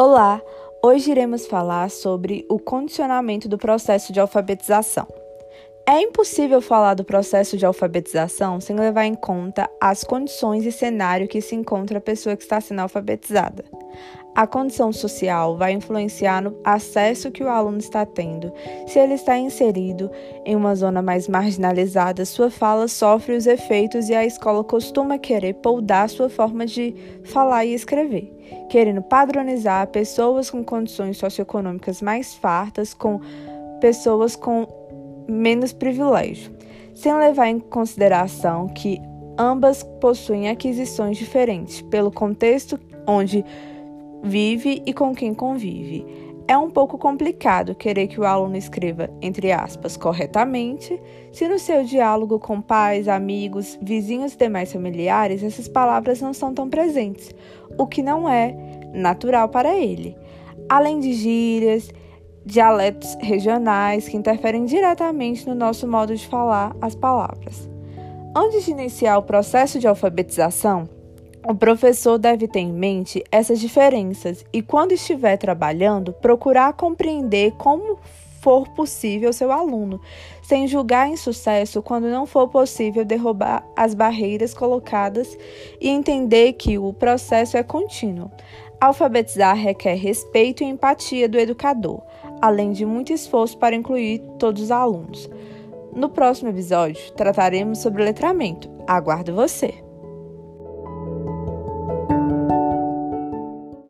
Olá! Hoje iremos falar sobre o condicionamento do processo de alfabetização. É impossível falar do processo de alfabetização sem levar em conta as condições e cenário que se encontra a pessoa que está sendo alfabetizada. A condição social vai influenciar no acesso que o aluno está tendo. Se ele está inserido em uma zona mais marginalizada, sua fala sofre os efeitos e a escola costuma querer poldar sua forma de falar e escrever, querendo padronizar pessoas com condições socioeconômicas mais fartas com pessoas com menos privilégio, sem levar em consideração que ambas possuem aquisições diferentes pelo contexto onde vive e com quem convive. É um pouco complicado querer que o aluno escreva, entre aspas, corretamente, se no seu diálogo com pais, amigos, vizinhos e demais familiares essas palavras não são tão presentes, o que não é natural para ele. Além de gírias, dialetos regionais que interferem diretamente no nosso modo de falar as palavras. Antes de iniciar o processo de alfabetização, o professor deve ter em mente essas diferenças e, quando estiver trabalhando, procurar compreender como for possível seu aluno, sem julgar insucesso quando não for possível derrubar as barreiras colocadas e entender que o processo é contínuo. Alfabetizar requer respeito e empatia do educador, além de muito esforço para incluir todos os alunos. No próximo episódio, trataremos sobre letramento. Aguardo você!